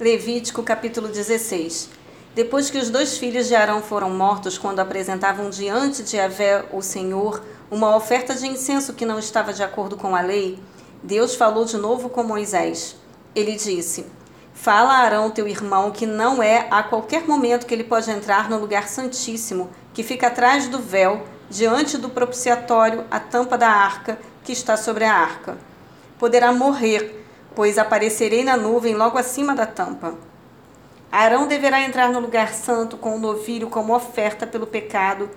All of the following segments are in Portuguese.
Levítico capítulo 16. Depois que os dois filhos de Arão foram mortos quando apresentavam diante de Yahvé, o Senhor, uma oferta de incenso que não estava de acordo com a lei, Deus falou de novo com Moisés. Ele disse: Fala a Arão, teu irmão, que não é a qualquer momento que ele pode entrar no lugar santíssimo, que fica atrás do véu, diante do propiciatório, a tampa da arca que está sobre a arca. Poderá morrer pois aparecerei na nuvem logo acima da tampa. Arão deverá entrar no lugar santo com o novilho como oferta pelo pecado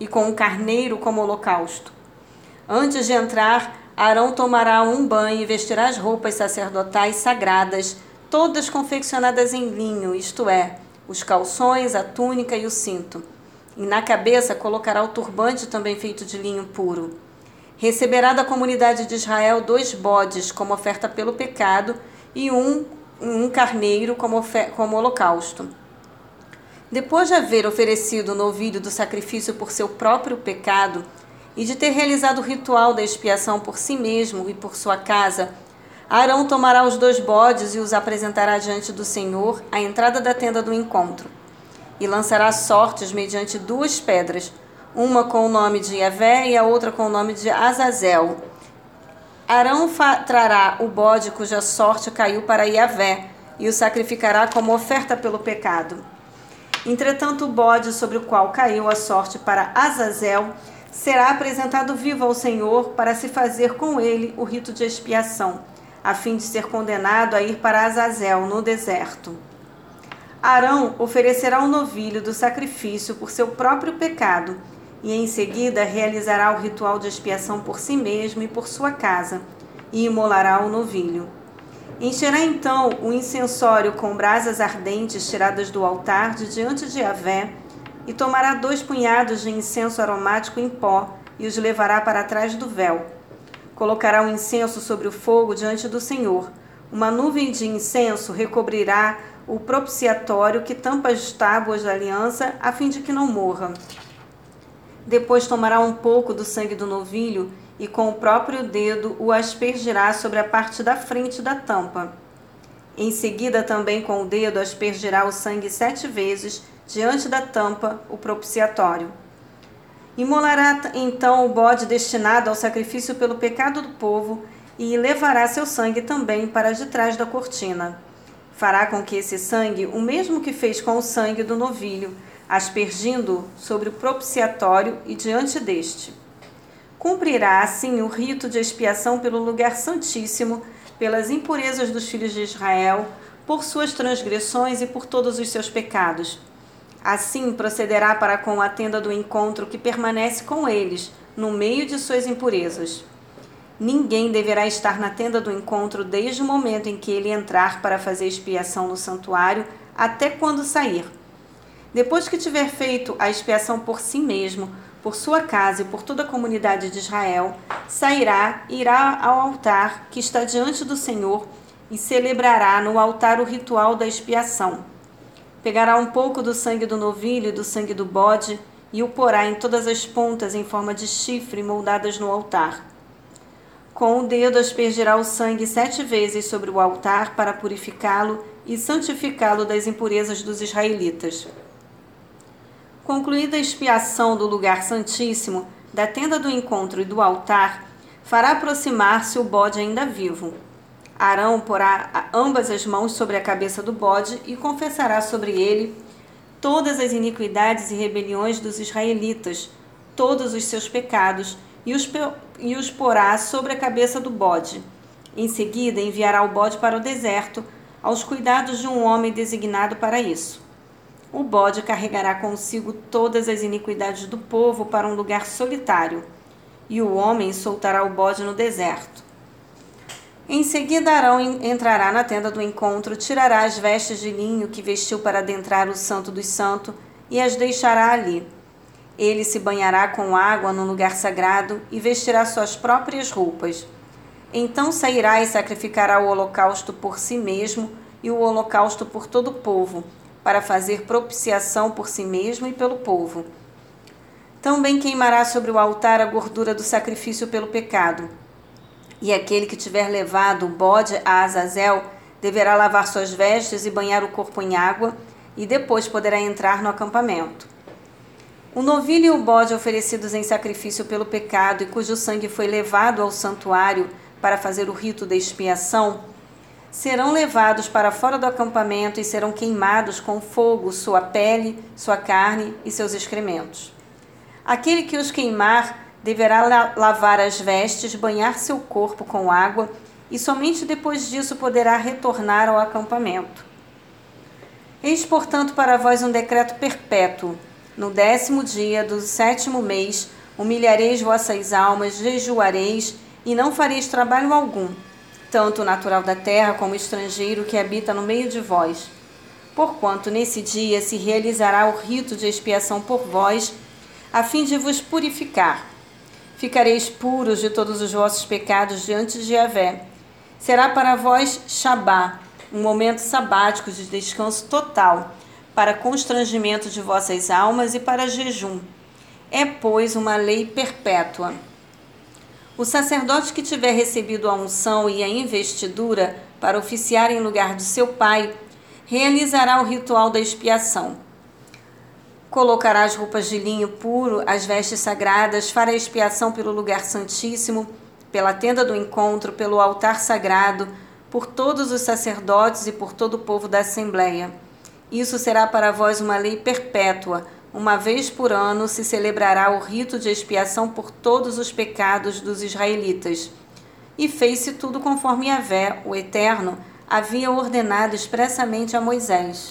e com o carneiro como holocausto. Antes de entrar, Arão tomará um banho e vestirá as roupas sacerdotais sagradas, todas confeccionadas em linho, isto é, os calções, a túnica e o cinto. E na cabeça colocará o turbante também feito de linho puro. Receberá da comunidade de Israel dois bodes como oferta pelo pecado e um, um carneiro como, como holocausto. Depois de haver oferecido o novilho do sacrifício por seu próprio pecado e de ter realizado o ritual da expiação por si mesmo e por sua casa, Arão tomará os dois bodes e os apresentará diante do Senhor à entrada da tenda do encontro, e lançará sortes mediante duas pedras uma com o nome de Yahvé e a outra com o nome de Azazel. Arão trará o bode cuja sorte caiu para Yahvé e o sacrificará como oferta pelo pecado. Entretanto, o bode sobre o qual caiu a sorte para Azazel será apresentado vivo ao Senhor para se fazer com ele o rito de expiação, a fim de ser condenado a ir para Azazel no deserto. Arão oferecerá um novilho do sacrifício por seu próprio pecado e em seguida realizará o ritual de expiação por si mesmo e por sua casa, e imolará o novilho. Encherá então o incensório com brasas ardentes tiradas do altar de diante de Avé, e tomará dois punhados de incenso aromático em pó e os levará para trás do véu. Colocará o incenso sobre o fogo diante do Senhor. Uma nuvem de incenso recobrirá o propiciatório que tampa as tábuas da aliança, a fim de que não morra. Depois tomará um pouco do sangue do novilho e com o próprio dedo o aspergirá sobre a parte da frente da tampa. Em seguida, também com o dedo aspergirá o sangue sete vezes diante da tampa, o propiciatório. Imolará então o bode destinado ao sacrifício pelo pecado do povo e levará seu sangue também para de trás da cortina. Fará com que esse sangue, o mesmo que fez com o sangue do novilho, aspergindo sobre o propiciatório e diante deste. Cumprirá assim o rito de expiação pelo lugar santíssimo, pelas impurezas dos filhos de Israel, por suas transgressões e por todos os seus pecados. Assim procederá para com a tenda do encontro que permanece com eles, no meio de suas impurezas. Ninguém deverá estar na tenda do encontro desde o momento em que ele entrar para fazer expiação no santuário até quando sair depois que tiver feito a expiação por si mesmo, por sua casa e por toda a comunidade de Israel, sairá, irá ao altar que está diante do Senhor e celebrará no altar o ritual da expiação. Pegará um pouco do sangue do novilho e do sangue do bode e o porá em todas as pontas em forma de chifre moldadas no altar. Com o dedo aspergirá o sangue sete vezes sobre o altar para purificá-lo e santificá-lo das impurezas dos israelitas. Concluída a expiação do lugar santíssimo, da tenda do encontro e do altar, fará aproximar-se o bode ainda vivo. Arão porá ambas as mãos sobre a cabeça do bode e confessará sobre ele todas as iniquidades e rebeliões dos israelitas, todos os seus pecados, e os, e os porá sobre a cabeça do bode. Em seguida, enviará o bode para o deserto, aos cuidados de um homem designado para isso. O bode carregará consigo todas as iniquidades do povo para um lugar solitário, e o homem soltará o bode no deserto. Em seguida, Arão entrará na tenda do encontro, tirará as vestes de linho que vestiu para adentrar o Santo dos Santos e as deixará ali. Ele se banhará com água no lugar sagrado e vestirá suas próprias roupas. Então sairá e sacrificará o holocausto por si mesmo e o holocausto por todo o povo para fazer propiciação por si mesmo e pelo povo. Também queimará sobre o altar a gordura do sacrifício pelo pecado. E aquele que tiver levado o bode a Azazel Deverá lavar suas vestes e banhar o corpo em água, e depois poderá entrar no acampamento. O novilho e o bode oferecidos em sacrifício pelo pecado e cujo sangue foi levado ao santuário para fazer o rito da expiação, serão levados para fora do acampamento e serão queimados com fogo sua pele, sua carne e seus excrementos. Aquele que os queimar deverá lavar as vestes, banhar seu corpo com água e somente depois disso poderá retornar ao acampamento. Eis, portanto, para vós um decreto perpétuo. No décimo dia do sétimo mês, humilhareis vossas almas, jejuareis e não fareis trabalho algum, tanto natural da terra como estrangeiro que habita no meio de vós. Porquanto nesse dia se realizará o rito de expiação por vós, a fim de vos purificar. Ficareis puros de todos os vossos pecados diante de Yahvé. Será para vós Shabá, um momento sabático de descanso total, para constrangimento de vossas almas e para jejum. É, pois, uma lei perpétua. O sacerdote que tiver recebido a unção e a investidura para oficiar em lugar de seu pai, realizará o ritual da expiação. Colocará as roupas de linho puro, as vestes sagradas, fará expiação pelo lugar santíssimo, pela tenda do encontro, pelo altar sagrado, por todos os sacerdotes e por todo o povo da Assembleia. Isso será para vós uma lei perpétua uma vez por ano se celebrará o rito de expiação por todos os pecados dos israelitas. E fez-se tudo conforme Yahvé, o Eterno, havia ordenado expressamente a Moisés.